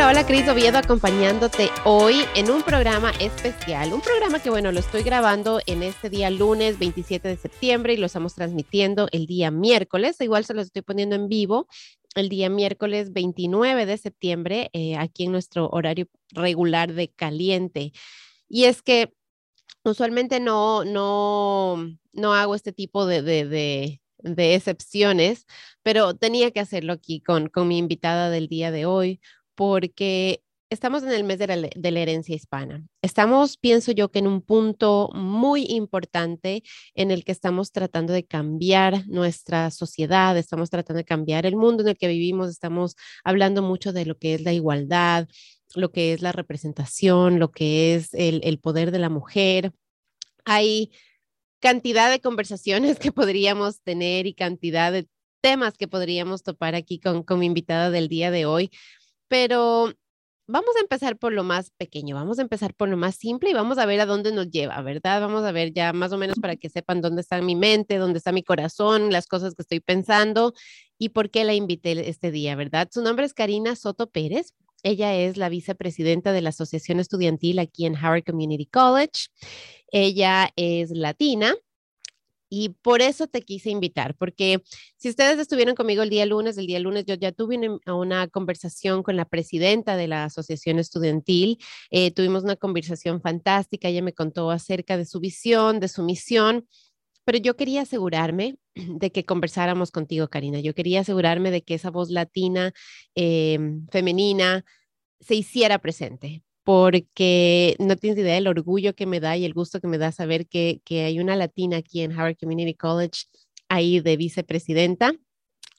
Hola, hola, Cris Oviedo acompañándote hoy en un programa especial. Un programa que, bueno, lo estoy grabando en este día lunes 27 de septiembre y lo estamos transmitiendo el día miércoles. Igual se lo estoy poniendo en vivo el día miércoles 29 de septiembre, eh, aquí en nuestro horario regular de caliente. Y es que usualmente no, no, no hago este tipo de, de, de excepciones, pero tenía que hacerlo aquí con, con mi invitada del día de hoy, porque estamos en el mes de la, herencia hispana. Estamos, pienso yo, que en un punto muy importante en el que estamos tratando de cambiar nuestra sociedad, estamos tratando de cambiar el mundo en el que vivimos, estamos hablando mucho de lo que es la igualdad, lo que es la representación, lo que es el, el poder de la mujer. Hay cantidad de conversaciones que podríamos tener y cantidad de temas que podríamos topar aquí con, con mi invitada del día de hoy, pero vamos a empezar por lo más pequeño, vamos a empezar por lo más simple y vamos a ver a dónde nos lleva, ¿verdad? Vamos a ver ya más o menos para que sepan dónde está mi mente, dónde está mi corazón, las cosas que estoy pensando y por qué la invité este día, ¿verdad? Su nombre es Karina Soto Pérez. Ella es la vicepresidenta de la Asociación Estudiantil aquí en Howard Community College. Ella es latina, y por eso te quise invitar, porque si ustedes estuvieron conmigo el día lunes, el día lunes yo ya tuve una, conversación con la presidenta de la Asociación Estudiantil, eh, tuvimos una conversación fantástica, ella me contó acerca de su visión, de su misión, pero yo quería asegurarme de que conversáramos contigo, Karina, yo quería asegurarme de que esa voz latina, em, femenina, se hiciera presente, porque no tienes idea del orgullo que me da y el gusto que me da saber que, que hay una latina aquí en Howard Community College ahí de vicepresidenta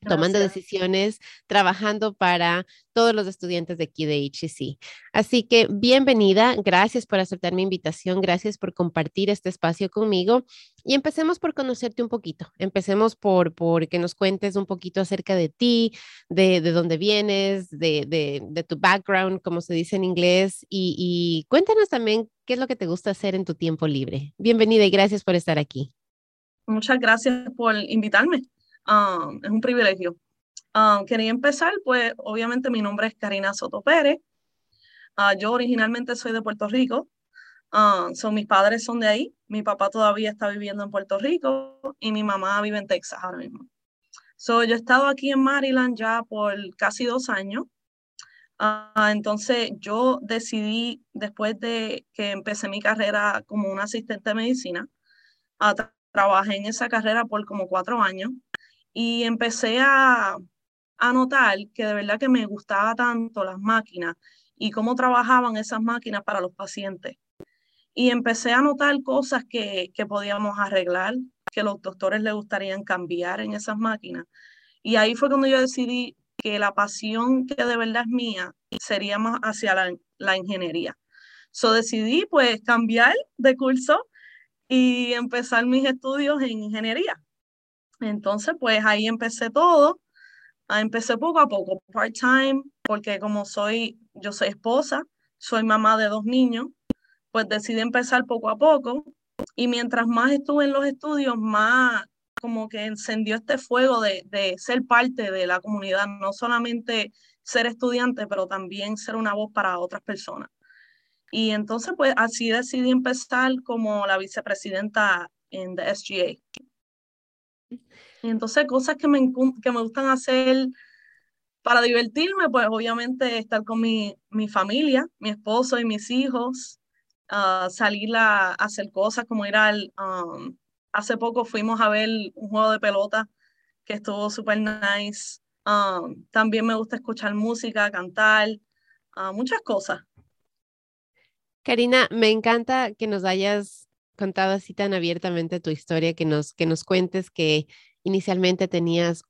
tomando decisiones, trabajando para todos los estudiantes de aquí de HEC. Así que bienvenida, gracias por aceptar mi invitación, gracias por compartir este espacio conmigo y empecemos por conocerte un poquito. Empecemos por, por que nos cuentes un poquito acerca de ti, de, de dónde vienes, de, de, de, tu background, como se dice en inglés, y, y cuéntanos también qué es lo que te gusta hacer en tu tiempo libre. Bienvenida y gracias por estar aquí. Muchas gracias por invitarme. Um, es un privilegio. Um, quería empezar, pues obviamente mi nombre es Karina Soto Pérez. Uh, yo originalmente soy de Puerto Rico. Um, son, mis padres son de ahí. Mi papá todavía está viviendo en Puerto Rico y mi mamá vive en Texas ahora mismo. So, yo he estado aquí en Maryland ya por casi dos años. Uh, entonces yo decidí, después de que empecé mi carrera como una asistente de medicina, a trabajé en esa carrera por como cuatro años y empecé a, a notar que de verdad que me gustaba tanto las máquinas y cómo trabajaban esas máquinas para los pacientes. Y empecé a notar cosas que, que podíamos arreglar, que los doctores les gustarían cambiar en esas máquinas. Y ahí fue cuando yo decidí que la pasión que de verdad es mía sería más hacia la, la ingeniería. So decidí pues cambiar de curso y empezar mis estudios en ingeniería. Entonces, pues ahí empecé todo. Ah, empecé poco a poco, part-time, porque como soy, yo soy esposa, soy mamá de dos niños, pues decidí empezar poco a poco. Y mientras más estuve en los estudios, más como que encendió este fuego de, ser parte de la comunidad, no solamente ser estudiante, pero también ser una voz para otras personas. Y entonces, pues así decidí empezar como la vicepresidenta en the SGA. Y entonces cosas que me, que me gustan hacer para divertirme, pues obviamente estar con mi, mi familia, mi esposo y mis hijos, uh, salir a, hacer cosas como ir al... Um, hace poco fuimos a ver un juego de pelota que estuvo súper nice. Um, también me gusta escuchar música, cantar, uh, muchas cosas. Karina, me encanta que nos hayas contado así tan abiertamente tu historia, que nos, que nos cuentes que inicialmente tenías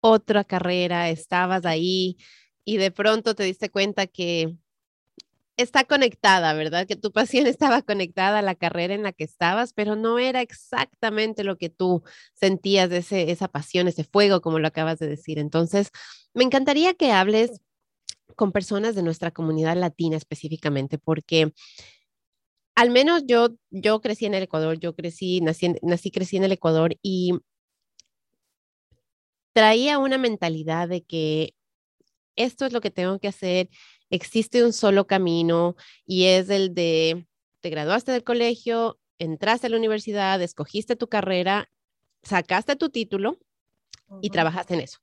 otra carrera, estabas ahí y de pronto te diste cuenta que está conectada, ¿verdad? Que tu pasión estaba conectada a la carrera en la que estabas, pero no era exactamente lo que tú sentías ese, esa pasión, ese fuego, como lo acabas de decir. Entonces, me encantaría que hables con personas de nuestra comunidad latina específicamente, porque al menos yo, yo crecí en el Ecuador, yo crecí, nací, nací, crecí en el Ecuador y traía una mentalidad de que esto es lo que tengo que hacer existe un solo camino y es el de te graduaste del colegio, entraste a la universidad, escogiste tu carrera, sacaste tu título y trabajaste en eso.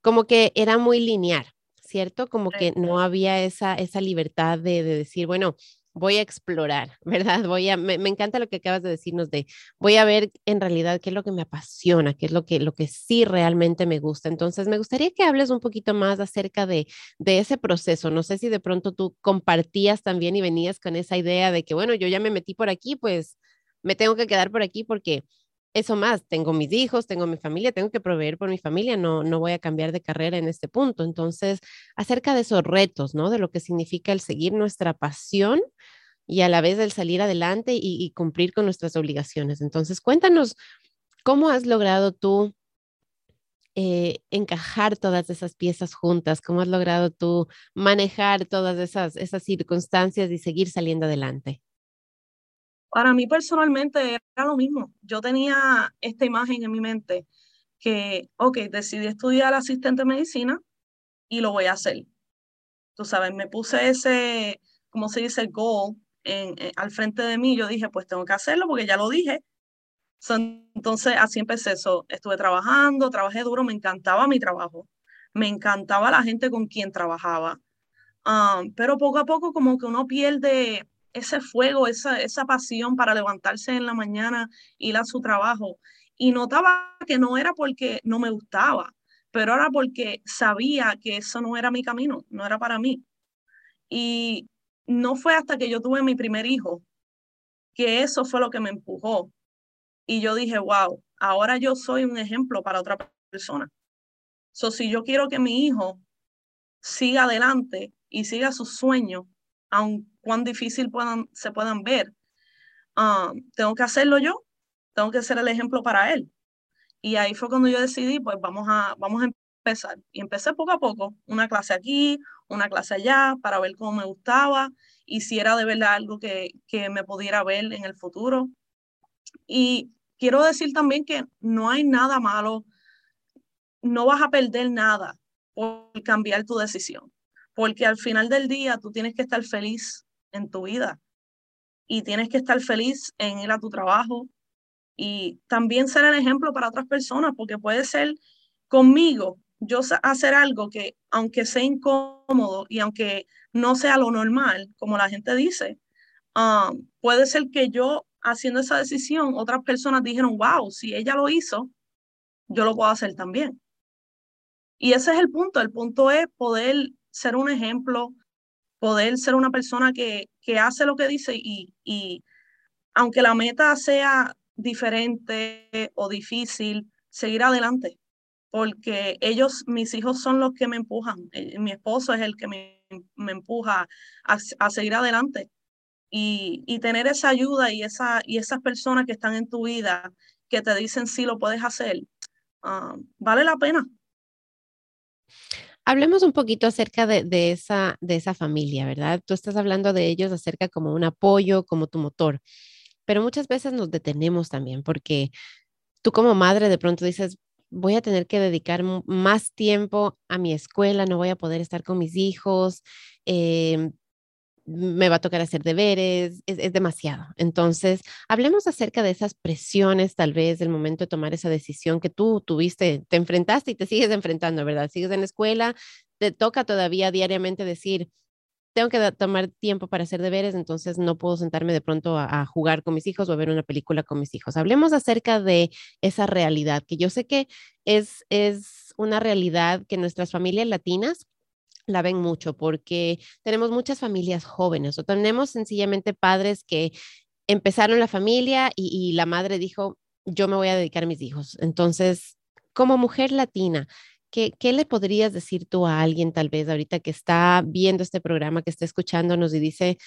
Como que era muy lineal, ¿cierto? Como que no había esa, esa libertad de, de decir, bueno, voy a explorar, ¿verdad? Voy a, me, encanta lo que acabas de decirnos de, voy a ver en realidad qué es lo que me apasiona, qué es lo que, lo que sí realmente me gusta. Entonces, me gustaría que hables un poquito más acerca de, de ese proceso. No sé si de pronto tú compartías también y venías con esa idea de que, bueno, yo ya me metí por aquí, pues me tengo que quedar por aquí porque eso más, tengo mis hijos, tengo mi familia, tengo que proveer por mi familia, no, no voy a cambiar de carrera en este punto. Entonces, acerca de esos retos, ¿no? De lo que significa el seguir nuestra pasión y a la vez el salir adelante y, cumplir con nuestras obligaciones. Entonces, cuéntanos, ¿cómo has logrado tú eh, encajar todas esas piezas juntas? ¿Cómo has logrado tú manejar todas esas, esas circunstancias y seguir saliendo adelante? Para mí personalmente era lo mismo. Yo tenía esta imagen en mi mente que, ok, decidí estudiar asistente de medicina y lo voy a hacer. Tú sabes, me puse ese, como se dice, goal en, al frente de mí. Yo dije, pues tengo que hacerlo porque ya lo dije. entonces, así empecé eso. Estuve trabajando, trabajé duro, me encantaba mi trabajo. Me encantaba la gente con quien trabajaba. Ah, pero poco a poco como que uno pierde ese fuego, esa, esa pasión para levantarse en la mañana, ir a su trabajo. Y notaba que no era porque no me gustaba, pero era porque sabía que eso no era mi camino, no era para mí. Y no fue hasta que yo tuve mi primer hijo que eso fue lo que me empujó. Y yo dije, wow, ahora yo soy un ejemplo para otra persona. So, si yo quiero que mi hijo siga adelante y siga sus sueños, aun cuán difícil puedan, se puedan ver, ah, tengo que hacerlo yo, tengo que ser el ejemplo para él. Y ahí fue cuando yo decidí, pues vamos a, vamos a empezar. Y empecé poco a poco, una clase aquí, una clase allá, para ver cómo me gustaba y si era de verdad algo que, que me pudiera ver en el futuro. Y quiero decir también que no hay nada malo, no vas a perder nada por cambiar tu decisión porque al final del día tú tienes que estar feliz en tu vida y tienes que estar feliz en ir a tu trabajo y también ser el ejemplo para otras personas, porque puede ser conmigo yo hacer algo que aunque sea incómodo y aunque no sea lo normal, como la gente dice, um, puede ser que yo haciendo esa decisión, otras personas dijeron, wow, si ella lo hizo, yo lo puedo hacer también. Y ese es el punto, el punto es poder ser un ejemplo, poder ser una persona que, que hace lo que dice y, y aunque la meta sea diferente o difícil, seguir adelante, porque ellos, mis hijos son los que me empujan, eh, mi esposo es el que me, me empuja a, a, seguir adelante. Y, y, tener esa ayuda y, esa, y esas personas que están en tu vida que te dicen sí lo puedes hacer, ah, vale la pena. Hablemos un poquito acerca de, esa, de esa familia, ¿verdad? Tú estás hablando de ellos acerca como un apoyo, como tu motor, pero muchas veces nos detenemos también porque tú como madre de pronto dices, voy a tener que dedicar más tiempo a mi escuela, no voy a poder estar con mis hijos, eh, me va a tocar hacer deberes, es, demasiado. Entonces, hablemos acerca de esas presiones, tal vez, del momento de tomar esa decisión que tú tuviste, te enfrentaste y te sigues enfrentando, ¿verdad? Sigues en la escuela, te toca todavía diariamente decir, tengo que tomar tiempo para hacer deberes, entonces no puedo sentarme de pronto a, a, jugar con mis hijos o a ver una película con mis hijos. Hablemos acerca de esa realidad, que yo sé que es, es una realidad que nuestras familias latinas la ven mucho porque tenemos muchas familias jóvenes o tenemos sencillamente padres que empezaron la familia y, la madre dijo, yo me voy a dedicar a mis hijos. Entonces, como mujer latina, ¿qué, ¿qué, le podrías decir tú a alguien tal vez ahorita que está viendo este programa, que está escuchándonos y dice,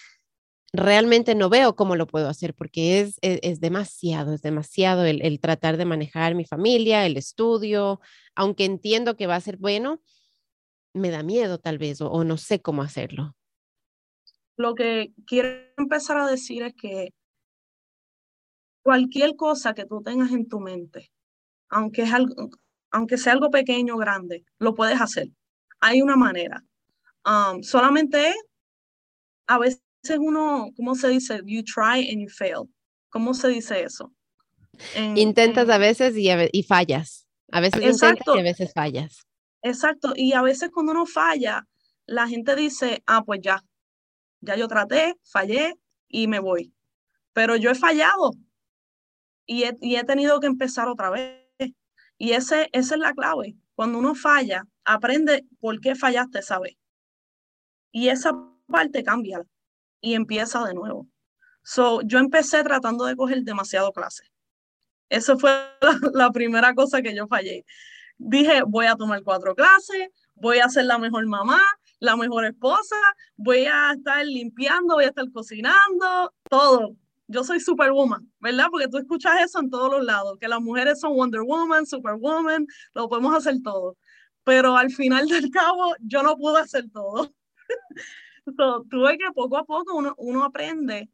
realmente no veo cómo lo puedo hacer porque es, e, es, demasiado, es demasiado el, el tratar de manejar mi familia, el estudio, aunque entiendo que va a ser bueno, me da miedo tal vez o, no sé cómo hacerlo. Lo que quiero empezar a decir es que cualquier cosa que tú tengas en tu mente, aunque, es algo, aunque sea algo pequeño o grande, lo puedes hacer. Hay una manera. Um, solamente a veces uno, ¿cómo se dice? You try and you fail. ¿Cómo se dice eso? intentas a veces y, y, fallas. A veces intentas y a veces fallas. Exacto. Y a veces cuando uno falla, la gente dice, ah, pues ya, ya yo traté, fallé y me voy. Pero yo he fallado y he, y he tenido que empezar otra vez. Y ese, esa es la clave. Cuando uno falla, aprende por qué fallaste esa vez. Y esa parte cambia y empieza de nuevo. So, yo empecé tratando de coger demasiado clase. Esa fue la, primera cosa que yo fallé. Dije, voy a tomar cuatro clases, voy a ser la mejor mamá, la mejor esposa, voy a estar limpiando, voy a estar cocinando, todo. Yo soy Superwoman, ¿verdad? Porque tú escuchas eso en todos los lados, que las mujeres son Wonder Woman, Superwoman, lo podemos hacer todo. Pero al final del cabo, yo no pude hacer todo. tuve que poco a poco uno, uno aprende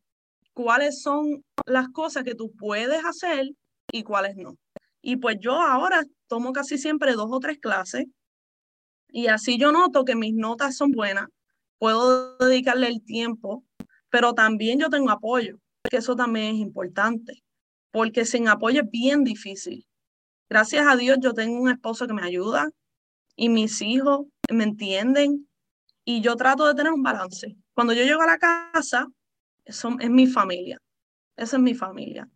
cuáles son las cosas que tú puedes hacer y cuáles no. Y pues yo ahora tomo casi siempre dos o tres clases y así yo noto que mis notas son buenas, puedo dedicarle el tiempo, pero también yo tengo apoyo, que eso también es importante, porque sin apoyo es bien difícil. Gracias a Dios yo tengo un esposo que me ayuda y mis hijos me entienden y yo trato de tener un balance. Cuando yo llego a la casa, eso es mi familia, esa es mi familia.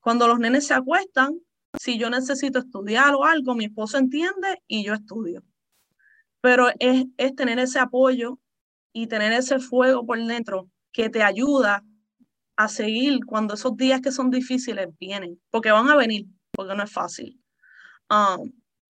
Cuando los nenes se acuestan, si yo necesito estudiar o algo, mi esposo entiende y yo estudio. Pero es, es tener ese apoyo y tener ese fuego por dentro que te ayuda a seguir cuando esos días que son difíciles vienen, porque van a venir, porque no es fácil. Um,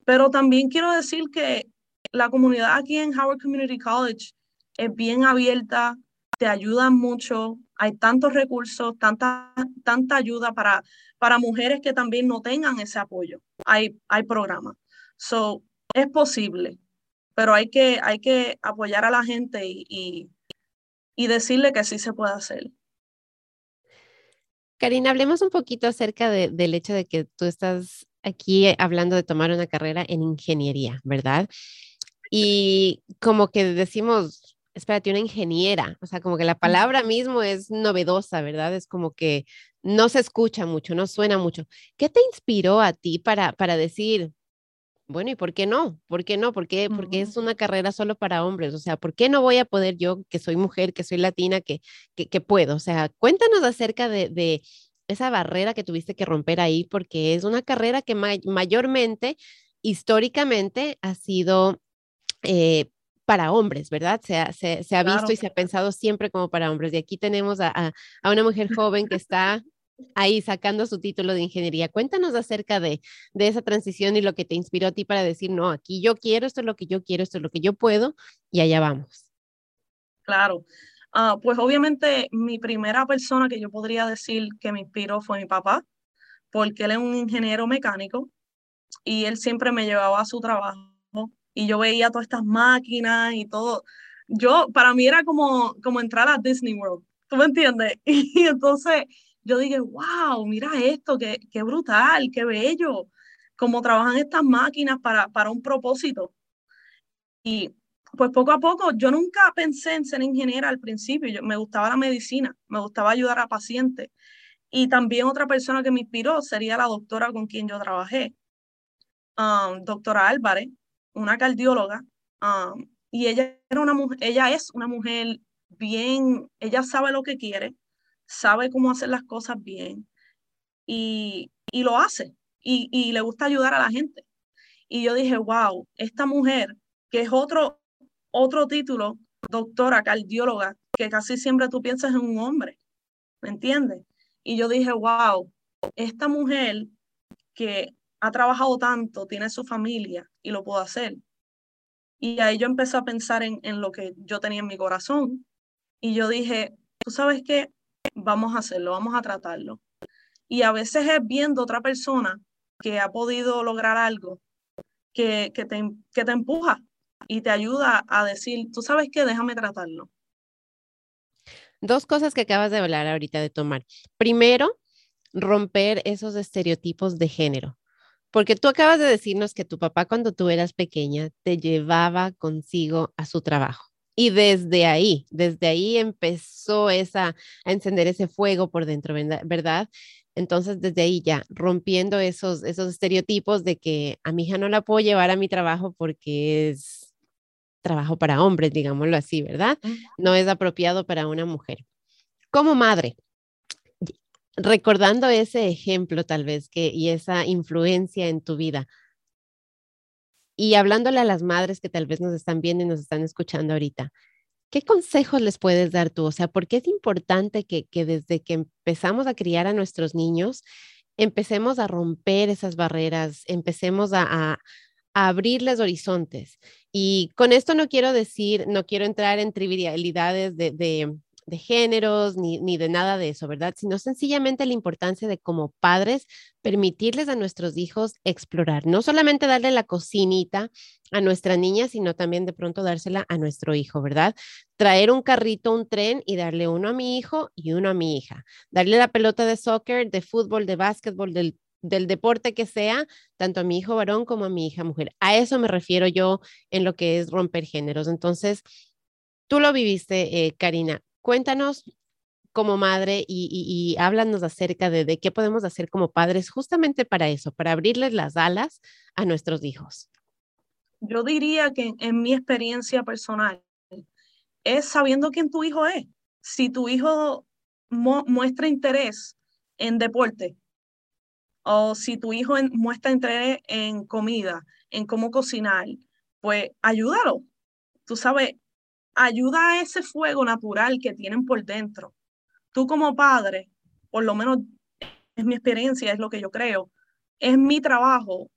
pero también quiero decir que la comunidad aquí en Howard Community College es bien abierta, te ayudan mucho, hay tantos recursos, tanta, tanta ayuda para, para mujeres que también no tengan ese apoyo. Hay, hay programas. So, es posible, pero hay que, hay que apoyar a la gente y, y, decirle que sí se puede hacer. Karina, hablemos un poquito acerca del hecho de que tú estás aquí hablando de tomar una carrera en ingeniería, ¿verdad? Y como que decimos, espérate, una ingeniera, o sea, como que la palabra mismo es novedosa, ¿verdad? Es como que no se escucha mucho, no suena mucho. ¿Qué te inspiró a ti para, para decir, bueno, ¿y por qué no? ¿Por qué no? ¿Por qué? Porque es una carrera solo para hombres. O sea, ¿por qué no voy a poder yo, que soy mujer, que soy latina, que, que, puedo? O sea, cuéntanos acerca de, de, esa barrera que tuviste que romper ahí, porque es una carrera que mayormente, históricamente, ha sido eh, para hombres, ¿verdad? Se ha, se, ha visto y se ha pensado siempre como para hombres. Y aquí tenemos a, a, una mujer joven que está ahí sacando su título de ingeniería. Cuéntanos acerca de, de, esa transición y lo que te inspiró a ti para decir, no, aquí yo quiero, esto es lo que yo quiero, esto es lo que yo puedo y allá vamos. Claro. Uh, pues obviamente mi primera persona que yo podría decir que me inspiró fue mi papá, porque él es un ingeniero mecánico y él siempre me llevaba a su trabajo y yo veía todas estas máquinas y todo. Yo, para mí era como, como entrar a Disney World, ¿tú me entiendes? Y entonces yo dije, wow, mira esto, qué, qué brutal, qué bello, cómo trabajan estas máquinas para, para un propósito. Y pues poco a poco, yo nunca pensé en ser ingeniera al principio, yo, me gustaba la medicina, me gustaba ayudar a pacientes. Y también otra persona que me inspiró sería la doctora con quien yo trabajé, um, doctora Álvarez una cardióloga, um, y ella, era una mujer, ella es una mujer bien, ella sabe lo que quiere, sabe cómo hacer las cosas bien y, y lo hace y, y, le gusta ayudar a la gente. Y yo dije, wow, esta mujer, que es otro, otro título, doctora, cardióloga, que casi siempre tú piensas en un hombre, ¿me entiendes? Y yo dije, wow, esta mujer que ha trabajado tanto, tiene su familia y lo puedo hacer. Y ahí yo empecé a pensar en, en lo que yo tenía en mi corazón y yo dije, tú sabes qué, vamos a hacerlo, vamos a tratarlo. Y a veces es viendo otra persona que ha podido lograr algo que, que, te, que te empuja y te ayuda a decir, tú sabes qué, déjame tratarlo. Dos cosas que acabas de hablar ahorita de tomar. Primero, romper esos estereotipos de género. Porque tú acabas de decirnos que tu papá cuando tú eras pequeña te llevaba consigo a su trabajo. Y desde ahí, desde ahí empezó esa, a encender ese fuego por dentro, ¿verdad? Entonces, desde ahí ya, rompiendo esos, esos estereotipos de que a mi hija no la puedo llevar a mi trabajo porque es trabajo para hombres, digámoslo así, ¿verdad? No es apropiado para una mujer. Como madre, recordando ese ejemplo tal vez que y esa influencia en tu vida, y hablándole a las madres que tal vez nos están viendo y nos están escuchando ahorita, ¿qué consejos les puedes dar tú? O sea, ¿por qué es importante que, desde que empezamos a criar a nuestros niños, empecemos a romper esas barreras, empecemos a, abrirles horizontes? Y con esto no quiero decir, no quiero entrar en trivialidades de de géneros ni, ni de nada de eso, ¿verdad? Sino sencillamente la importancia de como padres permitirles a nuestros hijos explorar, no solamente darle la cocinita a nuestra niña, sino también de pronto dársela a nuestro hijo, ¿verdad? Traer un carrito, un tren y darle uno a mi hijo y uno a mi hija. Darle la pelota de soccer, de fútbol, de básquetbol, del, del deporte que sea, tanto a mi hijo varón como a mi hija mujer. A eso me refiero yo en lo que es romper géneros. Entonces, tú lo viviste, eh, Karina. Cuéntanos como madre y, háblanos acerca de, qué podemos hacer como padres justamente para eso, para abrirles las alas a nuestros hijos. Yo diría que en, mi experiencia personal es sabiendo quién tu hijo es. Si tu hijo muestra interés en deporte o si tu hijo muestra interés en comida, en cómo cocinar, pues ayúdalo. Tú sabes, ayuda a ese fuego natural que tienen por dentro. Tú como padre, por lo menos es mi experiencia, es lo que yo creo, es mi trabajo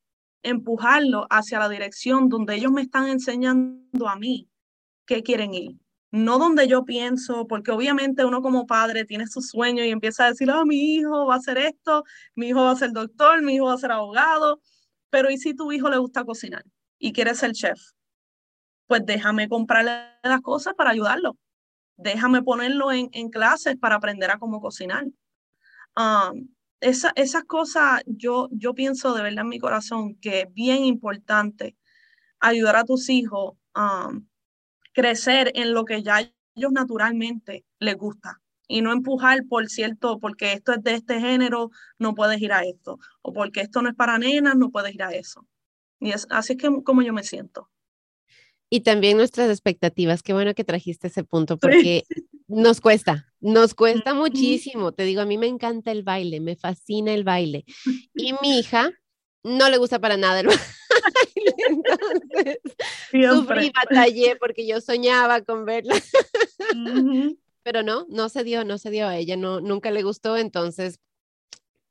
empujarlo hacia la dirección donde ellos me están enseñando a mí que quieren ir. No donde yo pienso, porque obviamente uno como padre tiene su sueño y empieza a decir, oh, mi hijo va a hacer esto, mi hijo va a ser doctor, mi hijo va a ser abogado, pero ¿y si tu hijo le gusta cocinar y quiere ser chef? Pues déjame comprarle las cosas para ayudarlo. Déjame ponerlo en, clases para aprender a cómo cocinar. Um, esa, esas cosas yo, yo pienso de verdad en mi corazón que es bien importante ayudar a tus hijos a um, crecer en lo que ya ellos naturalmente les gusta y no empujar por cierto, porque esto es de este género, no puedes ir a esto, o porque esto no es para nenas, no puedes ir a eso. Y es, así es que, como yo me siento y también nuestras expectativas. Qué bueno que trajiste ese punto porque nos cuesta, nos cuesta muchísimo. Te digo, a mí me encanta el baile, me fascina el baile. Y mi hija no le gusta para nada el baile. Entonces, sufrí, batallé porque yo soñaba con verla. Pero no, no se dio, no se dio a ella, no, nunca le gustó, entonces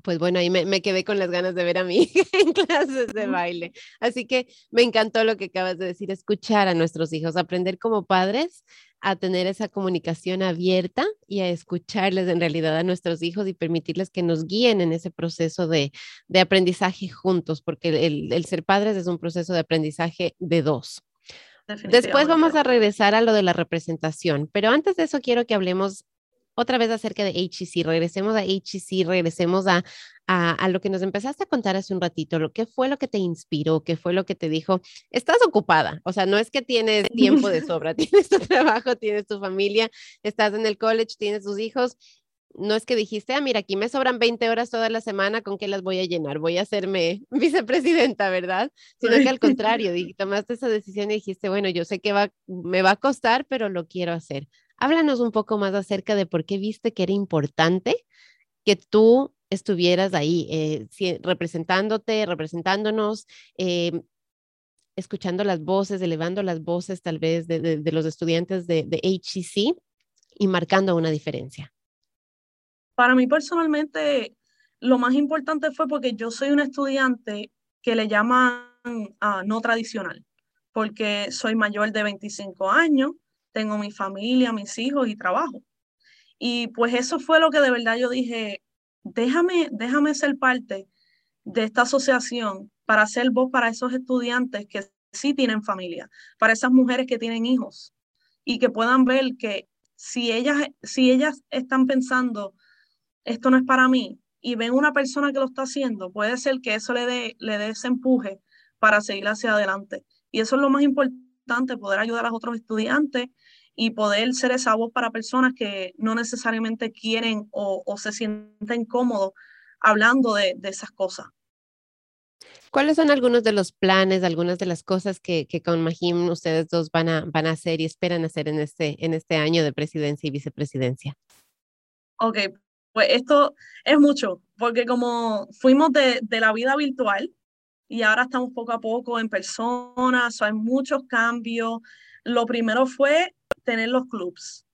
pues bueno, ahí me, quedé con las ganas de ver a mí en clases de baile. Así que me encantó lo que acabas de decir, escuchar a nuestros hijos, aprender como padres a tener esa comunicación abierta y a escucharles en realidad a nuestros hijos y permitirles que nos guíen en ese proceso de, aprendizaje juntos, porque el, el ser padres es un proceso de aprendizaje de dos. Después vamos a regresar a lo de la representación, pero antes de eso quiero que hablemos otra vez acerca de HEC, regresemos a HEC, regresemos a, a, lo que nos empezaste a contar hace un ratito, lo que fue lo que te inspiró, qué fue lo que te dijo, estás ocupada, o sea, no es que tienes tiempo de sobra, tienes tu trabajo, tienes tu familia, estás en el college, tienes tus hijos, no es que dijiste, ah, mira, aquí me sobran 20 horas toda la semana, ¿con qué las voy a llenar? Voy a hacerme vicepresidenta, ¿verdad? Sino que al contrario, tomaste esa decisión y dijiste, bueno, yo sé que va, me va a costar, pero lo quiero hacer. Háblanos un poco más acerca de por qué viste que era importante que tú estuvieras ahí, eh, representándote, representándonos, em, escuchando las voces, elevando las voces tal vez de, los estudiantes de, de HCC y marcando una diferencia. Para mí personalmente, lo más importante fue porque yo soy un estudiante que le llaman ah, no tradicional, porque soy mayor de 25 años, tengo mi familia, mis hijos y trabajo. Y pues eso fue lo que de verdad yo dije, déjame, déjame ser parte de esta asociación para ser voz para esos estudiantes que sí tienen familia, para esas mujeres que tienen hijos y que puedan ver que si ellas, si ellas están pensando, esto no es para mí, y ven una persona que lo está haciendo, puede ser que eso le dé, le dé ese empuje para seguir hacia adelante. Y eso es lo más importante, poder ayudar a los otros estudiantes y poder ser esa voz para personas que no necesariamente quieren o, se sienten cómodos hablando de, esas cosas. ¿Cuáles son algunos de los planes, algunas de las cosas que, con Mahim ustedes dos van a, van a hacer y esperan hacer en este, en este año de presidencia y vicepresidencia? Ok, pues esto es mucho, porque como fuimos de, de la vida virtual y ahora estamos poco a poco en persona, hay muchos cambios. Lo primero fue tener los clubs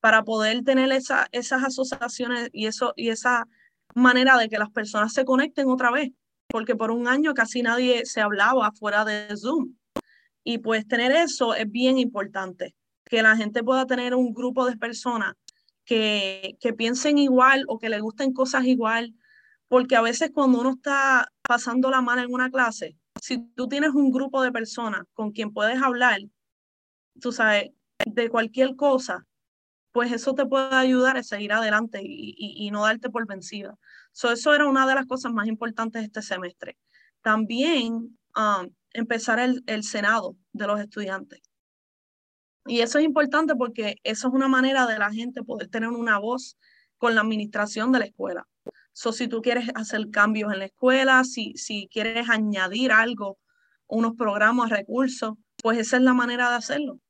para poder tener esa, esas asociaciones y, eso, y esa manera de que las personas se conecten otra vez, porque por un año casi nadie se hablaba fuera de Zoom. Y pues tener eso es bien importante, que la gente pueda tener un grupo de personas que, que piensen igual o que le gusten cosas igual, porque a veces cuando uno está pasando la mano en una clase, si tú tienes un grupo de personas con quien puedes hablar, tú sabes, de cualquier cosa, pues eso te puede ayudar a seguir adelante y, no darte por vencida. eso era una de las cosas más importantes este semestre. También um, empezar el, el Senado de los estudiantes. Y eso es importante porque eso es una manera de la gente poder tener una voz con la administración de la escuela. So, si tú quieres hacer cambios en la escuela, si, si quieres añadir algo, unos programas, recursos, pues esa es la manera de hacerlo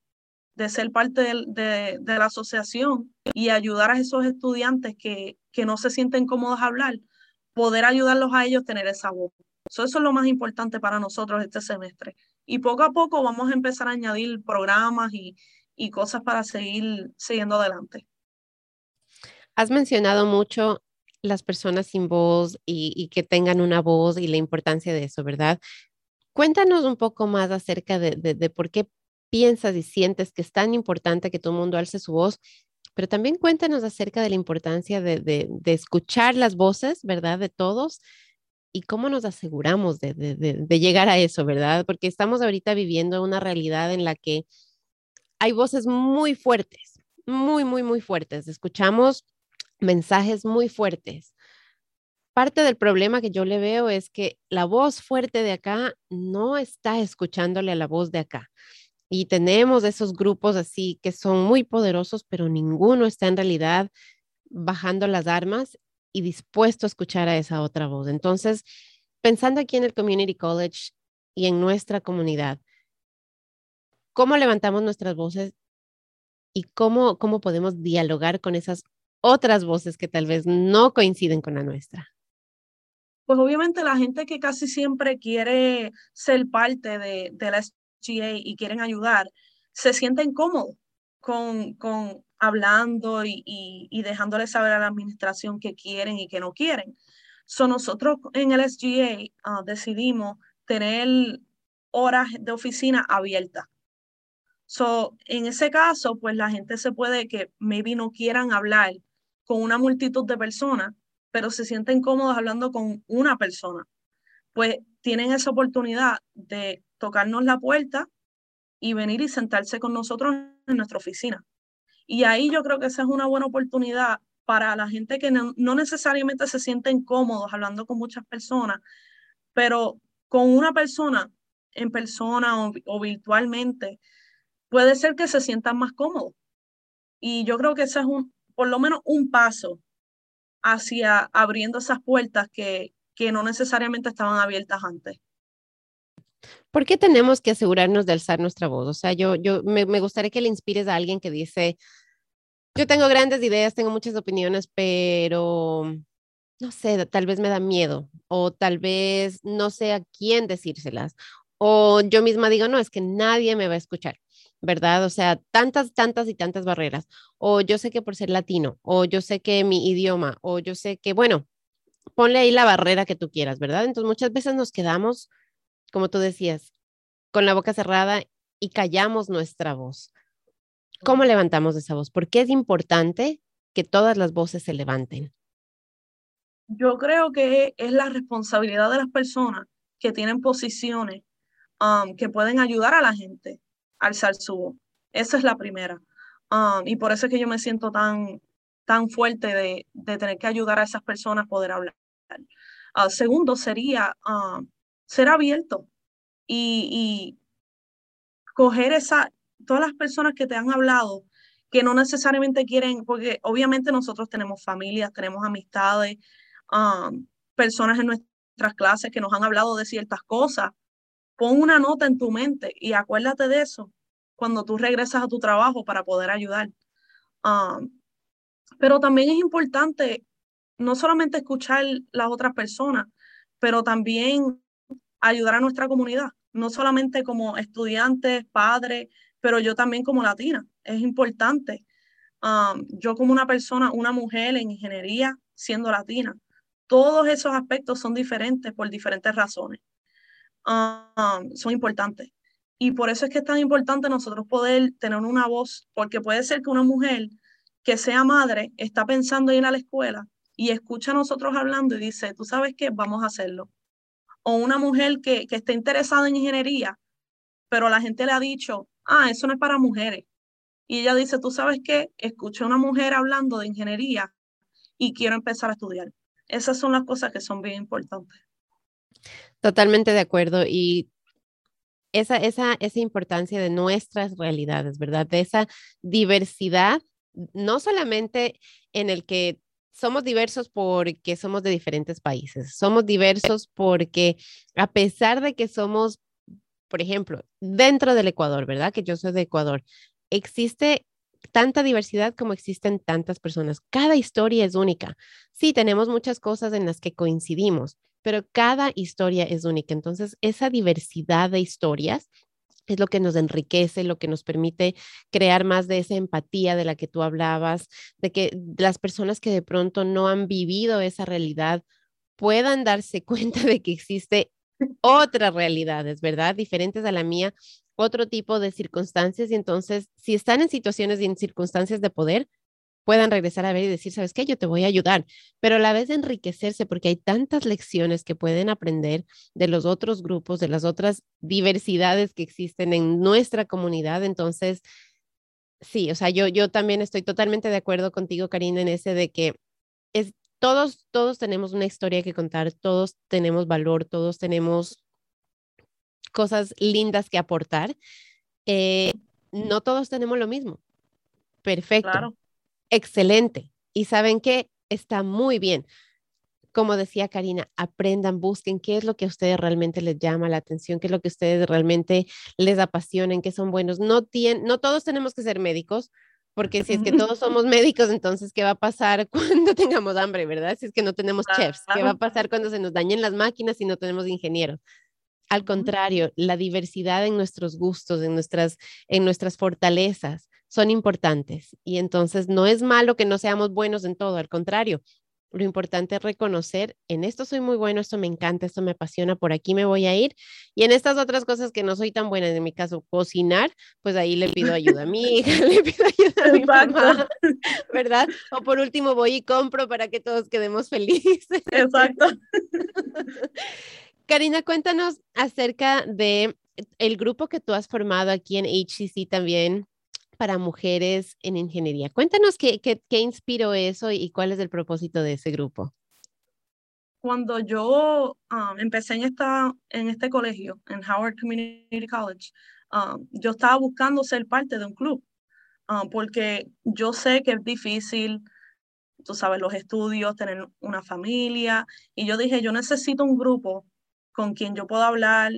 de ser parte de, la asociación y ayudar a esos estudiantes que, que no se sienten cómodos a hablar, poder ayudarlos a ellos a tener esa voz. eso es lo más importante para nosotros este semestre. Y poco a poco vamos a empezar a añadir programas y, y cosas para seguir siguiendo adelante. Has mencionado mucho las personas sin voz y, que tengan una voz y la importancia de eso, ¿verdad? Cuéntanos un poco más acerca de, de, de por qué piensas y sientes que es tan importante que todo el mundo alce su voz, pero también cuéntanos acerca de la importancia de, escuchar las voces, ¿verdad? De todos y cómo nos aseguramos de, de, llegar a eso, ¿verdad? Porque estamos ahorita viviendo una realidad en la que hay voces muy fuertes, muy, muy, muy fuertes. Escuchamos mensajes muy fuertes. Parte del problema que yo le veo es que la voz fuerte de acá no está escuchándole a la voz de acá. Y tenemos esos grupos así que son muy poderosos, pero ninguno está en realidad bajando las armas y dispuesto a escuchar a esa otra voz. Entonces, pensando aquí en el Community College y en nuestra comunidad, ¿cómo levantamos nuestras voces y cómo, cómo podemos dialogar con esas otras voces que tal vez no coinciden con la nuestra? Pues obviamente la gente que casi siempre quiere ser parte de, de la y quieren ayudar, se sienten cómodos con, con hablando y, y, dejándole saber a la administración que quieren y que no quieren. So, nosotros en el SGA ah, decidimos tener horas de oficina abiertas. So, en ese caso, pues la gente se puede que maybe no quieran hablar con una multitud de personas, pero se sienten cómodos hablando con una persona. Pues tienen esa oportunidad de tocarnos la puerta y venir y sentarse con nosotros en nuestra oficina. Y ahí yo creo que esa es una buena oportunidad para la gente que no, necesariamente se sienten cómodos hablando con muchas personas, pero con una persona en persona o, virtualmente, puede ser que se sientan más cómodos. Y yo creo que ese es un, por lo menos un paso hacia abriendo esas puertas que, que no necesariamente estaban abiertas antes. ¿Por qué tenemos que asegurarnos de alzar nuestra voz? O sea, yo, yo me, gustaría que le inspires a alguien que dice, yo tengo grandes ideas, tengo muchas opiniones, pero no sé, tal vez me da miedo o tal vez no sé a quién decírselas. O yo misma digo, no, es que nadie me va a escuchar, ¿verdad? O sea, tantas, tantas y tantas barreras. O yo sé que por ser latino, o yo sé que mi idioma, o yo sé que, bueno, ponle ahí la barrera que tú quieras, ¿verdad? Entonces muchas veces nos quedamos como tú decías, con la boca cerrada y callamos nuestra voz. ¿Cómo levantamos esa voz? ¿Por qué es importante que todas las voces se levanten? Yo creo que es la responsabilidad de las personas que tienen posiciones um, que pueden ayudar a la gente a alzar su voz. Esa es la primera. Um, y por eso es que yo me siento tan, tan fuerte de, de tener que ayudar a esas personas a poder hablar. Uh, segundo sería um, ser abierto y, y coger esa, todas las personas que te han hablado que no necesariamente quieren, porque obviamente nosotros tenemos familias, tenemos amistades, um, personas en nuestras clases que nos han hablado de ciertas cosas. Pon una nota en tu mente y acuérdate de eso cuando tú regresas a tu trabajo para poder ayudar. Um, pero también es importante no solamente escuchar las otras personas, pero también ayudar a nuestra comunidad, no solamente como estudiantes, padres, pero yo también como latina. Es importante. Um, yo como una persona, una mujer en ingeniería, siendo latina, todos esos aspectos son diferentes por diferentes razones. Um, son importantes. Y por eso es que es tan importante nosotros poder tener una voz, porque puede ser que una mujer que sea madre está pensando ir a la escuela y escucha a nosotros hablando y dice, tú sabes qué, vamos a hacerlo. O una mujer que, que esté interesada en ingeniería, pero la gente le ha dicho, ah, eso no es para mujeres. Y ella dice, tú sabes qué, escuché a una mujer hablando de ingeniería y quiero empezar a estudiar. Esas son las cosas que son bien importantes. Totalmente de acuerdo. Y esa, esa, esa importancia de nuestras realidades, ¿verdad? De esa diversidad, no solamente en el que somos diversos porque somos de diferentes países, somos diversos porque a pesar de que somos, por ejemplo, dentro del Ecuador, ¿verdad? Que yo soy de Ecuador, existe tanta diversidad como existen tantas personas. Cada historia es única. Sí, tenemos muchas cosas en las que coincidimos, pero cada historia es única. Entonces, esa diversidad de historias es lo que nos enriquece, lo que nos permite crear más de esa empatía de la que tú hablabas, de que las personas que de pronto no han vivido esa realidad puedan darse cuenta de que existe otras realidades, ¿verdad? Diferentes a la mía, otro tipo de circunstancias y entonces si están en situaciones y en circunstancias de poder, puedan regresar a ver y decir, ¿sabes qué? Yo te voy a ayudar, pero a la vez enriquecerse porque hay tantas lecciones que pueden aprender de los otros grupos, de las otras diversidades que existen en nuestra comunidad. Entonces, sí, o sea, yo, yo también estoy totalmente de acuerdo contigo, Karina, en ese de que es, todos, todos tenemos una historia que contar, todos tenemos valor, todos tenemos cosas lindas que aportar. Eh, no todos tenemos lo mismo. Perfecto. Excelente. Y saben que está muy bien. Como decía Karina, aprendan, busquen qué es lo que a ustedes realmente les llama la atención, qué es lo que a ustedes realmente les apasiona, en qué son buenos. No, tienen, no todos tenemos que ser médicos, porque si es que todos somos médicos, entonces, ¿qué va a pasar cuando tengamos hambre, verdad? Si es que no tenemos chefs, ¿qué va a pasar cuando se nos dañen las máquinas y no tenemos ingenieros? Al contrario, la diversidad en nuestros gustos, en nuestras, en nuestras fortalezas, son importantes. Y entonces no es malo que no seamos buenos en todo, al contrario. Lo importante es reconocer, en esto soy muy bueno, esto me encanta, esto me apasiona, por aquí me voy a ir. Y en estas otras cosas que no soy tan buena, en mi caso, cocinar, pues ahí le pido ayuda a mi hija, le pido ayuda a mi mamá, ¿verdad? O por último voy y compro para que todos quedemos felices. Exacto. Karina, cuéntanos acerca de el grupo que tú has formado aquí en HCC también para mujeres en ingeniería. Cuéntanos qué, qué, qué inspiró eso y cuál es el propósito de ese grupo. Cuando yo um, empecé en, esta, en este colegio, en Howard Community College, um, yo estaba buscando ser parte de un club, um, porque yo sé que es difícil, tú sabes, los estudios, tener una familia, y yo dije, yo necesito un grupo con quien yo pueda hablar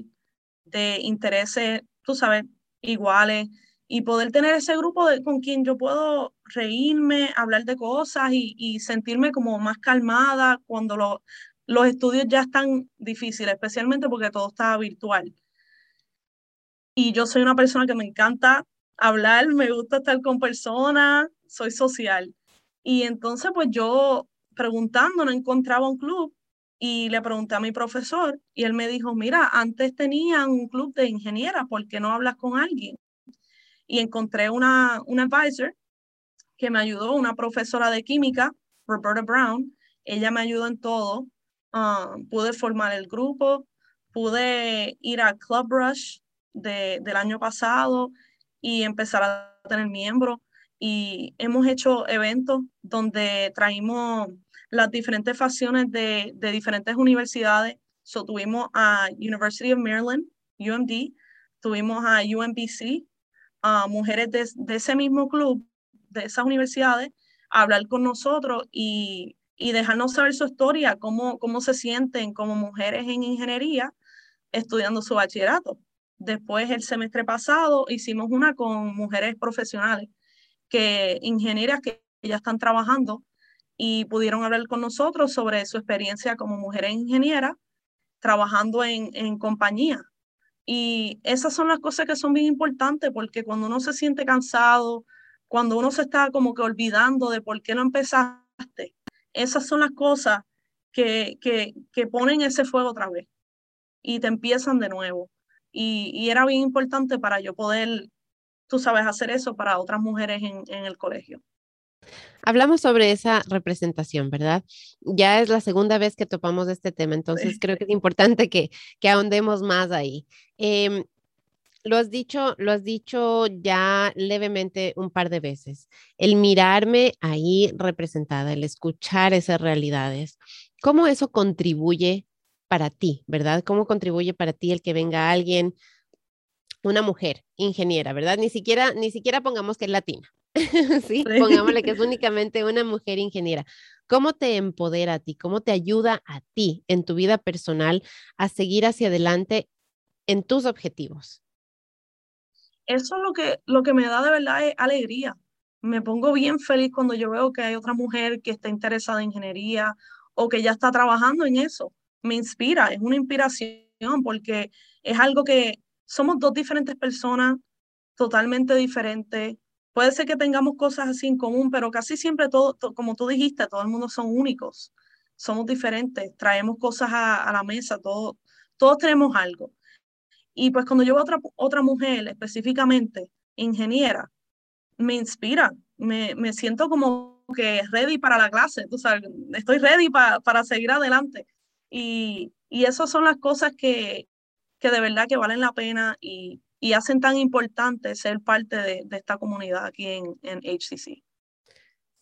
de intereses, tú sabes, iguales, y poder tener ese grupo de, con quien yo puedo reírme, hablar de cosas y, sentirme como más calmada cuando los estudios ya están difíciles, especialmente porque todo está virtual. Y yo soy una persona que me encanta hablar, me gusta estar con personas, soy social. Y entonces pues yo preguntando no encontraba un club y le pregunté a mi profesor y él me dijo, mira, antes tenían un club de ingenieras, ¿por qué no hablas con alguien? Y encontré una, una advisor que me ayudó, una profesora de química, Roberta Brown. Ella me ayudó en todo. Um, pude formar el grupo, pude ir al Club Rush de, del año pasado y empezar a tener miembros. Y hemos hecho eventos donde traímos las diferentes facciones de, de diferentes universidades. So, tuvimos a University of Maryland, UMD, tuvimos a UMBC, mujeres de, ese mismo club de esas universidades a hablar con nosotros y, y dejarnos saber su historia, cómo, cómo se sienten como mujeres en ingeniería estudiando su bachillerato. Después, el semestre pasado, hicimos una con mujeres profesionales, que ingenieras que ya están trabajando y pudieron hablar con nosotros sobre su experiencia como mujeres ingenieras trabajando en, en compañía. Y esas son las cosas que son bien importantes porque cuando uno se siente cansado, cuando uno se está como que olvidando de por qué no empezaste, esas son las cosas que, que, que ponen ese fuego otra vez y te empiezan de nuevo. Y, y, era bien importante para yo poder, tú sabes, hacer eso para otras mujeres en, en el colegio. Hablamos sobre esa representación, ¿verdad? Ya es la segunda vez que topamos este tema, entonces sí. creo que es importante que, que ahondemos más ahí. Eh, lo has dicho, lo has dicho ya levemente un par de veces. El mirarme ahí representada, el escuchar esas realidades, ¿cómo eso contribuye para ti, verdad? ¿Cómo contribuye para ti el que venga alguien, una mujer ingeniera, verdad? Ni siquiera, ni siquiera pongamos que es latina. ¿Sí? pongámosle que es únicamente una mujer ingeniera. ¿Cómo te empodera a ti? ¿Cómo te ayuda a ti en tu vida personal a seguir hacia adelante en tus objetivos? eso es lo que, lo que me da de verdad es alegría. Me pongo bien feliz cuando yo veo que hay otra mujer que está interesada en ingeniería o que ya está trabajando en eso. Me inspira, es una inspiración porque es algo que somos dos diferentes personas totalmente diferentes. Puede ser que tengamos cosas así en común, pero casi siempre todo, todo como tú dijiste, todo el mundo son únicos, somos diferentes, traemos cosas a, la mesa, todo, todos tenemos algo. Y pues cuando yo veo otra, otra mujer específicamente, ingeniera, me inspira, me, me siento como que ready para la clase, tú sabes, estoy ready pa, para seguir adelante. Y, y esas son las cosas que, que de verdad que valen la pena y, y hacen tan importante ser parte de, esta comunidad aquí en, en HCC.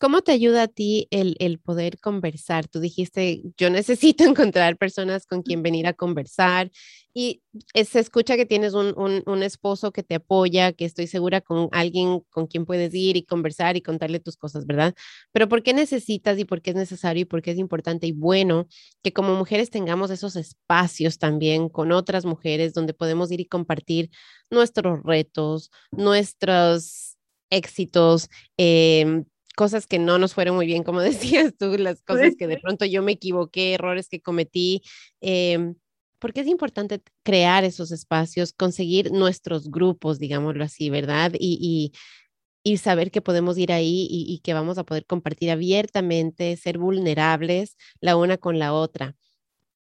¿Cómo te ayuda a ti el, poder conversar? Tú dijiste, yo necesito encontrar personas con quien venir a conversar y se escucha que tienes un, un, esposo que te apoya, que estoy segura con alguien con quien puedes ir y conversar y contarle tus cosas, ¿verdad? Pero ¿por qué necesitas y por qué es necesario y por qué es importante y bueno que como mujeres tengamos esos espacios también con otras mujeres donde podemos ir y compartir nuestros retos, nuestros éxitos, eh, cosas que no nos fueron muy bien, como decías tú, las cosas sí. que de pronto yo me equivoqué, errores que cometí. Eh, porque es importante crear esos espacios, conseguir nuestros grupos, digámoslo así, ¿verdad? Y, y, y saber que podemos ir ahí y, y, que vamos a poder compartir abiertamente, ser vulnerables la una con la otra.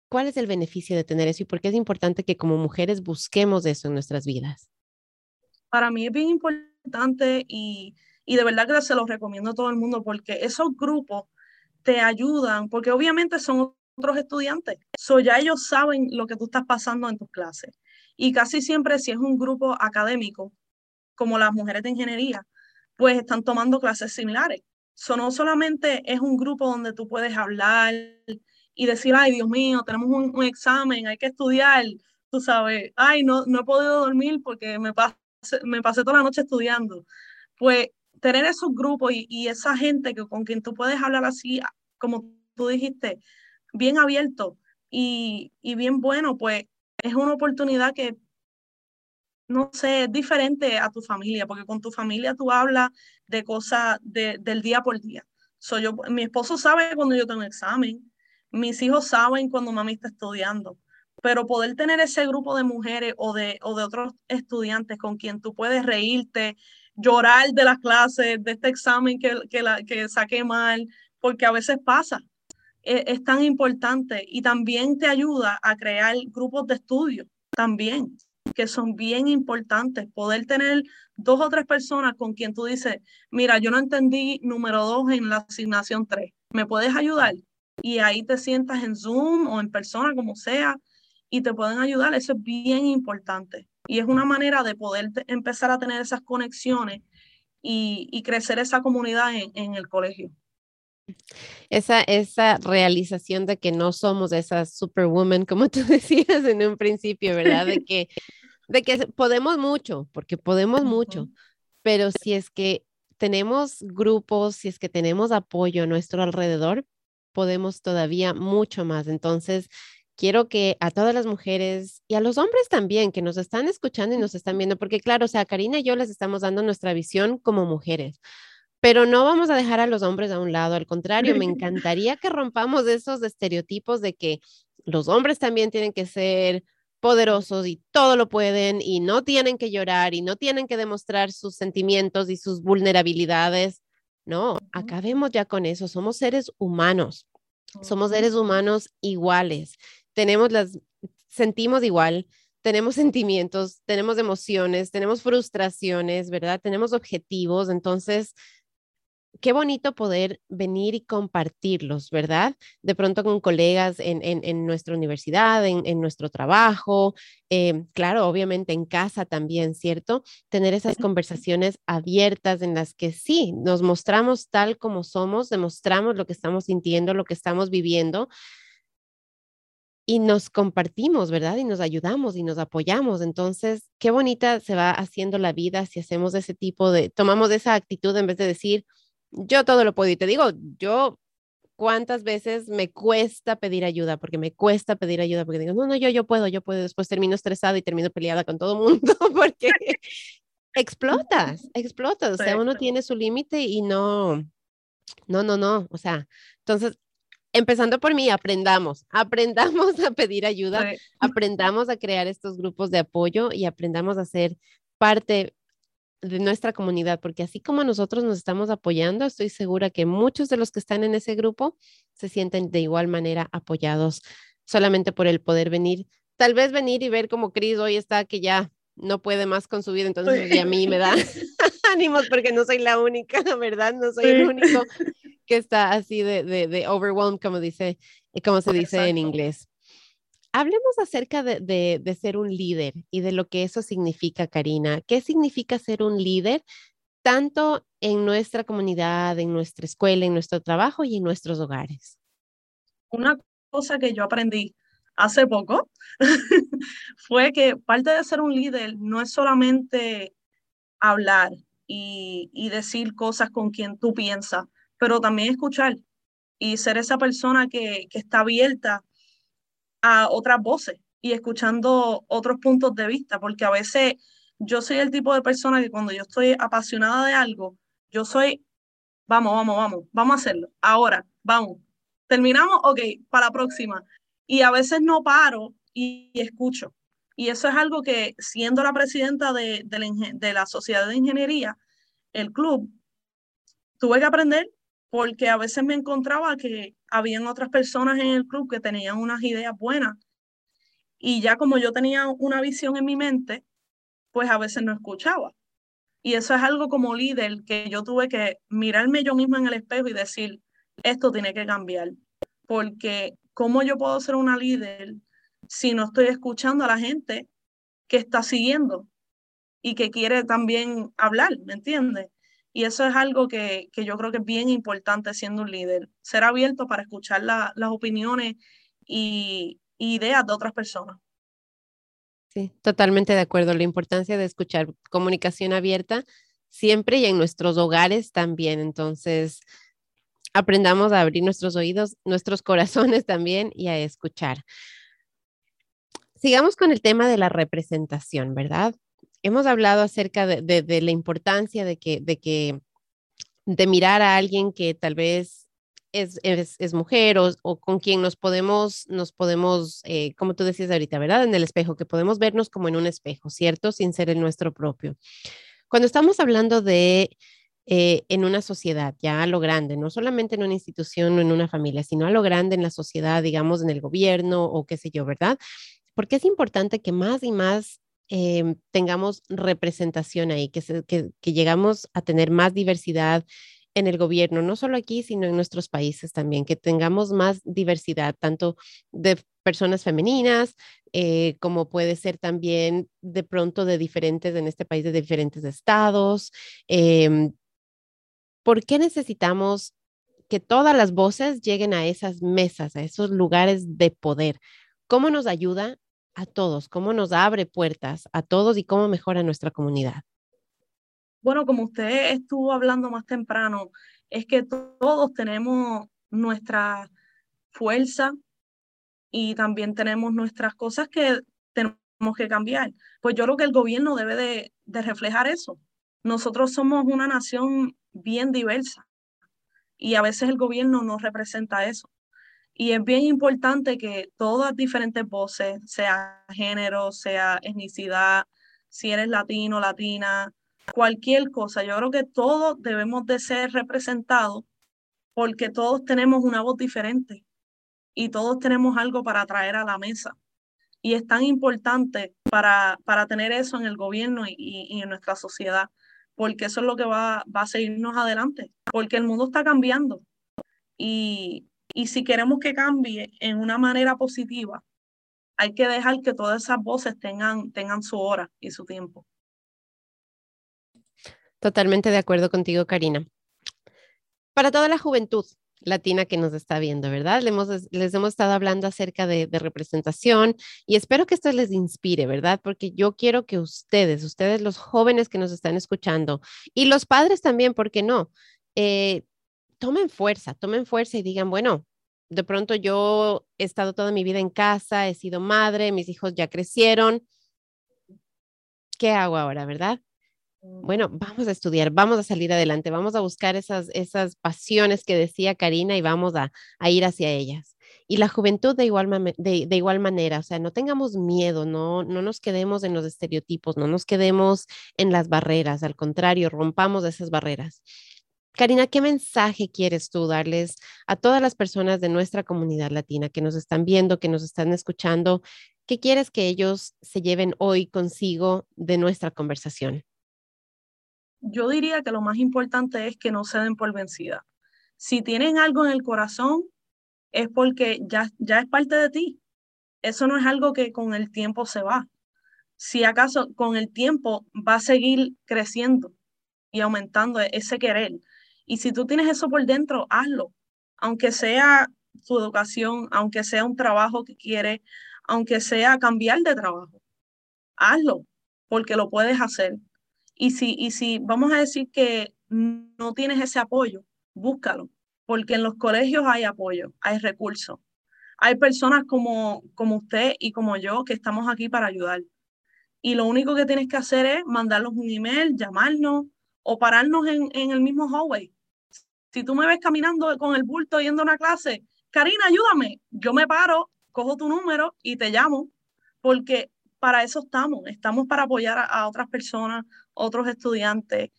¿Cuál es el beneficio de tener eso y por qué es importante que como mujeres busquemos eso en nuestras vidas? Para mí es bien importante y y de verdad que se los recomiendo a todo el mundo porque esos grupos te ayudan, porque obviamente son otros estudiantes, so ya ellos saben lo que tú estás pasando en tus clases. Y casi siempre si es un grupo académico, como las mujeres de ingeniería, pues están tomando clases similares. So no solamente es un grupo donde tú puedes hablar y decir, ay, Dios mío, tenemos un, un examen, hay que estudiar, tú sabes, ay, no, no he podido dormir porque me pasé, me pasé toda la noche estudiando. Pues tener esos grupos y, esa gente que, con quien tú puedes hablar así, como tú dijiste, bien abierto y, y bien bueno, pues es una oportunidad que, no sé, es diferente a tu familia, porque con tu familia tú hablas de cosas de, del día por día. Soy yo, mi esposo sabe cuando yo tengo examen, mis hijos saben cuando mami está estudiando, pero poder tener ese grupo de mujeres o de, o de otros estudiantes con quien tú puedes reírte, llorar de las clases, de este examen que, que, la, que saqué mal, porque a veces pasa. Es, es, tan importante y también te ayuda a crear grupos de estudio también, que son bien importantes. Poder tener dos o tres personas con quien tú dices, mira, yo no entendí número dos en la asignación tres, ¿me puedes ayudar? Y ahí te sientas en Zoom o en persona, como sea, y te pueden ayudar. Eso es bien importante. Y es una manera de poder empezar a tener esas conexiones y, y crecer esa comunidad en, en, el colegio. Esa, esa realización de que no somos esas superwoman, como tú decías en un principio, ¿verdad? De que, de que podemos mucho, porque podemos mucho, pero si es que tenemos grupos, si es que tenemos apoyo a nuestro alrededor, podemos todavía mucho más. Entonces, quiero que a todas las mujeres y a los hombres también que nos están escuchando y nos están viendo, porque claro, o sea, Karina y yo les estamos dando nuestra visión como mujeres, pero no vamos a dejar a los hombres a un lado, al contrario, me encantaría que rompamos esos estereotipos de que los hombres también tienen que ser poderosos y todo lo pueden y no tienen que llorar y no tienen que demostrar sus sentimientos y sus vulnerabilidades. No, acabemos ya con eso. Somos seres humanos. Somos seres humanos iguales. Tenemos las, sentimos igual, tenemos sentimientos, tenemos emociones, tenemos frustraciones, ¿verdad? Tenemos objetivos. Entonces, qué bonito poder venir y compartirlos, ¿verdad? De pronto con colegas en, nuestra universidad, en, nuestro trabajo, em, claro, obviamente en casa también, ¿cierto? Tener esas conversaciones abiertas en las que sí, nos mostramos tal como somos, demostramos lo que estamos sintiendo, lo que estamos viviendo. Y nos compartimos, ¿verdad? Y nos ayudamos y nos apoyamos. Entonces, qué bonita se va haciendo la vida si hacemos ese tipo de, tomamos esa actitud en vez de decir, yo todo lo puedo y te digo, yo cuántas veces me cuesta pedir ayuda, porque me cuesta pedir ayuda, porque digo, no, no, yo, yo puedo, yo puedo, después termino estresada y termino peleada con todo el mundo, porque explotas, explotas, o sea, uno tiene su límite y no, no, no, no, o sea, entonces, empezando por mí, aprendamos, aprendamos a pedir ayuda, aprendamos a crear estos grupos de apoyo y aprendamos a ser parte de nuestra comunidad, porque así como nosotros nos estamos apoyando, estoy segura que muchos de los que están en ese grupo se sienten de igual manera apoyados solamente por el poder venir, tal vez venir y ver como Cris hoy está que ya no puede más con su vida, entonces a mí me da ánimos porque no soy la única, ¿verdad? No soy el único que está así de, de, de overwhelmed, como dice, como se dice en inglés. Hablemos acerca de, ser un líder y de lo que eso significa, Karina. ¿Qué significa ser un líder tanto en nuestra comunidad, en nuestra escuela, en nuestro trabajo y en nuestros hogares? Una cosa que yo aprendí hace poco fue que parte de ser un líder no es solamente hablar y, decir cosas con quien tú piensas, pero también escuchar y ser esa persona que, que está abierta a otras voces y escuchando otros puntos de vista, porque a veces yo soy el tipo de persona que cuando yo estoy apasionada de algo, yo soy, vamos, vamos, vamos, vamos a hacerlo, ahora, vamos, terminamos, ok, para la próxima. Y a veces no paro y, escucho. Y eso es algo que siendo la presidenta de, de, la, Sociedad de Ingeniería, el club, tuve que aprender porque a veces me encontraba que habían otras personas en el club que tenían unas ideas buenas y ya como yo tenía una visión en mi mente, pues a veces no escuchaba. Y eso es algo como líder que yo tuve que mirarme yo misma en el espejo y decir, esto tiene que cambiar, porque ¿cómo yo puedo ser una líder si no estoy escuchando a la gente que está siguiendo y que quiere también hablar, ¿me entiendes? Y eso es algo que, que, yo creo que es bien importante siendo un líder, ser abierto para escuchar las opiniones y, ideas de otras personas. Sí, totalmente de acuerdo. La importancia de escuchar comunicación abierta siempre y en nuestros hogares también. Entonces, aprendamos a abrir nuestros oídos, nuestros corazones también y a escuchar. Sigamos con el tema de la representación, ¿verdad? hemos hablado acerca de, la importancia de que, de que, de mirar a alguien que tal vez es, es, mujer o, con quien nos podemos, nos podemos, eh, como tú decías ahorita, ¿verdad? En el espejo, que podemos vernos como en un espejo, ¿cierto? Sin ser el nuestro propio. Cuando estamos hablando de eh, en una sociedad, ya a lo grande, no solamente en una institución o en una familia, sino a lo grande en la sociedad, digamos, en el gobierno o qué sé yo, ¿verdad? Porque es importante que más y más Em, tengamos representación ahí, que, que, llegamos a tener más diversidad en el gobierno, no solo aquí, sino en nuestros países también, que tengamos más diversidad, tanto de personas femeninas, eh, como puede ser también de pronto de diferentes, en este país, de diferentes estados. Em, ¿Por qué necesitamos que todas las voces lleguen a esas mesas, a esos lugares de poder? ¿Cómo nos ayuda a todos, cómo nos abre puertas a todos y cómo mejora nuestra comunidad. Bueno, como usted estuvo hablando más temprano, es que todos tenemos nuestra fuerza y también tenemos nuestras cosas que tenemos que cambiar. Pues yo creo que el gobierno debe de, de reflejar eso. Nosotros somos una nación bien diversa y a veces el gobierno no representa eso. Y es bien importante que todas diferentes voces, sea género, sea etnicidad, si eres latino, latina, cualquier cosa, yo creo que todos debemos de ser representados porque todos tenemos una voz diferente y todos tenemos algo para traer a la mesa. Y es tan importante para, para tener eso en el gobierno y, y en nuestra sociedad, porque eso es lo que va, va a seguirnos adelante, porque el mundo está cambiando. Y, y si queremos que cambie en una manera positiva, hay que dejar que todas esas voces tengan, tengan su hora y su tiempo. Totalmente de acuerdo contigo, Karina. Para toda la juventud latina que nos está viendo, ¿verdad? Les hemos, les hemos estado hablando acerca de, representación y espero que esto les inspire, ¿verdad? Porque yo quiero que ustedes, ustedes los jóvenes que nos están escuchando y los padres también, ¿por qué no? Eh, tomen fuerza, tomen fuerza y digan, bueno, de pronto yo he estado toda mi vida en casa, he sido madre, mis hijos ya crecieron. ¿Qué hago ahora, verdad? Bueno, vamos a estudiar, vamos a salir adelante, vamos a buscar esas, esas pasiones que decía Karina y vamos a, a ir hacia ellas. Y la juventud de igual, de, de igual manera, o sea, no tengamos miedo, no, no nos quedemos en los estereotipos, no nos quedemos en las barreras, al contrario, rompamos esas barreras. Karina, ¿qué mensaje quieres tú darles a todas las personas de nuestra comunidad latina que nos están viendo, que nos están escuchando? ¿Qué quieres que ellos se lleven hoy consigo de nuestra conversación? Yo diría que lo más importante es que no se den por vencida. Si tienen algo en el corazón, es porque ya, ya es parte de ti. Eso no es algo que con el tiempo se va. Si acaso con el tiempo va a seguir creciendo y aumentando ese querer y si tú tienes eso por dentro, hazlo, aunque sea tu educación, aunque sea un trabajo que quieres, aunque sea cambiar de trabajo, hazlo, porque lo puedes hacer. Y si, y si vamos a decir que no tienes ese apoyo, búscalo, porque en los colegios hay apoyo, hay recursos. Hay personas como, como usted y como yo que estamos aquí para ayudar. Y lo único que tienes que hacer es mandarnos un email, llamarnos o pararnos en, en el mismo hallway si tú me ves caminando con el bulto yendo a una clase, Karina, ayúdame. Yo me paro, cojo tu número y te llamo, porque para eso estamos. Estamos para apoyar a, otras personas, otros estudiantes.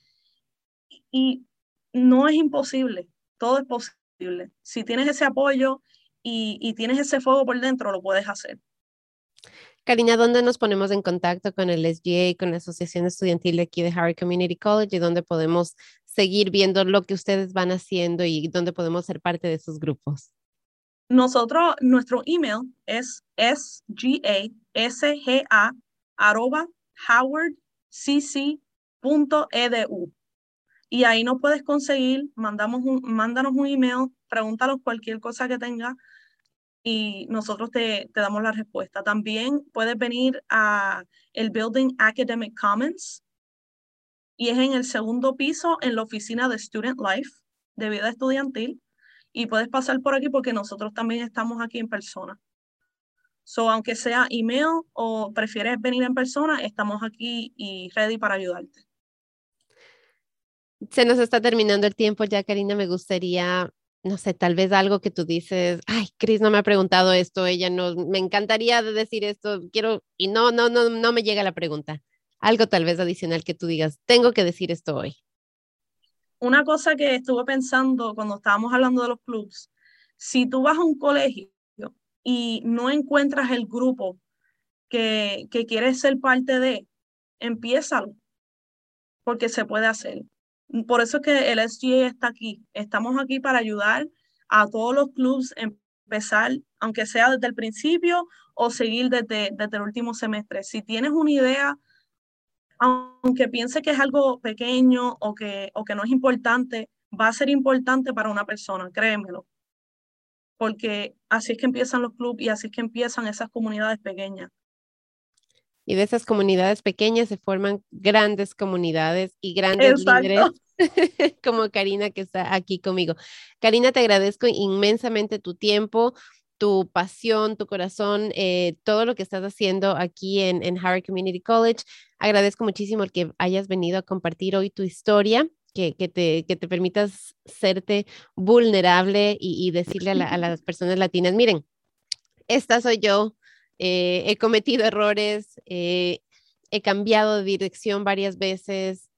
Y no es imposible, todo es posible. Si tienes ese apoyo y, y tienes ese fuego por dentro, lo puedes hacer. Karina, ¿dónde nos ponemos en contacto con el SGA, con la Asociación Estudiantil de aquí de Harvard Community College y dónde podemos seguir viendo lo que ustedes van haciendo y dónde podemos ser parte de sus grupos? Nosotros, nuestro email es sgasga arroba howardcc.edu y ahí nos puedes conseguir, mandamos un, mándanos un email, pregúntanos cualquier cosa que tenga y nosotros te, te, damos la respuesta. También puedes venir a el Building Academic Commons y es en el segundo piso en la oficina de Student Life, de vida estudiantil, y puedes pasar por aquí porque nosotros también estamos aquí en persona. So, aunque sea email o prefieres venir en persona, estamos aquí y ready para ayudarte. Se nos está terminando el tiempo ya, Karina. Me gustaría no sé, tal vez algo que tú dices, ay, Chris no me ha preguntado esto, ella no, me encantaría decir esto, quiero, y no, no, no, no me llega la pregunta. Algo tal vez adicional que tú digas, tengo que decir esto hoy. Una cosa que estuve pensando cuando estábamos hablando de los clubs, si tú vas a un colegio y no encuentras el grupo que, que quieres ser parte de, empiézalo, porque se puede hacer. Por eso es que el SGA está aquí. Estamos aquí para ayudar a todos los clubs a empezar, aunque sea desde el principio o seguir desde, desde el último semestre. Si tienes una idea, aunque piense que es algo pequeño o que, o que no es importante, va a ser importante para una persona, créemelo. Porque así es que empiezan los clubes y así es que empiezan esas comunidades pequeñas. Y de esas comunidades pequeñas se forman grandes comunidades y grandes líderes como Karina que está aquí conmigo. Karina, te agradezco inmensamente tu tiempo, tu pasión, tu corazón, eh, todo lo que estás haciendo aquí en, en Harvard Community College. Agradezco muchísimo el que hayas venido a compartir hoy tu historia. Que, que, te, que te permitas serte vulnerable y, decirle a, las personas latinas, miren, esta soy yo, eh, he cometido errores, eh, he cambiado de dirección varias veces,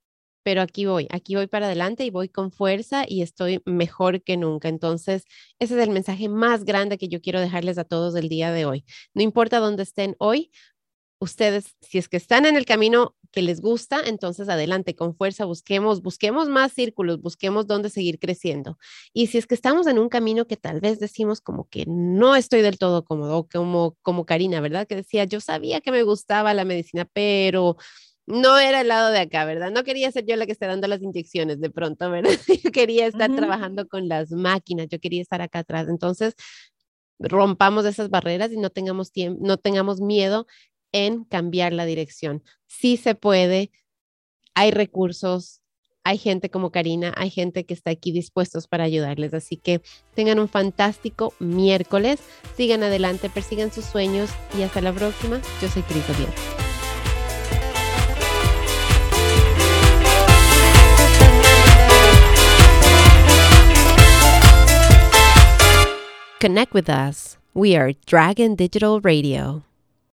pero aquí voy, aquí voy para adelante y voy con fuerza y estoy mejor que nunca. Entonces, ese es el mensaje más grande que yo quiero dejarles a todos el día de hoy. No importa dónde estén hoy, ustedes, si es que están en el camino que les gusta, entonces adelante, con fuerza, busquemos, busquemos más círculos, busquemos dónde seguir creciendo. Y si es que estamos en un camino que tal vez decimos como que no estoy del todo cómodo, como, como Karina, ¿verdad? Que decía, yo sabía que me gustaba la medicina, pero no era el lado de acá, ¿verdad? No quería ser yo la que esté dando las inyecciones de pronto, ¿verdad? Yo quería estar trabajando con las máquinas, yo quería estar acá atrás. Entonces, rompamos esas barreras y no tengamos tiempo, no tengamos miedo en cambiar la dirección. Sí se puede, hay recursos, hay gente como Karina, hay gente que está aquí dispuestos para ayudarles. Así que tengan un fantástico miércoles, sigan adelante, persigan sus sueños y hasta la próxima. Yo soy Cris Oviedo. Connect with us. We are Dragon Digital Radio.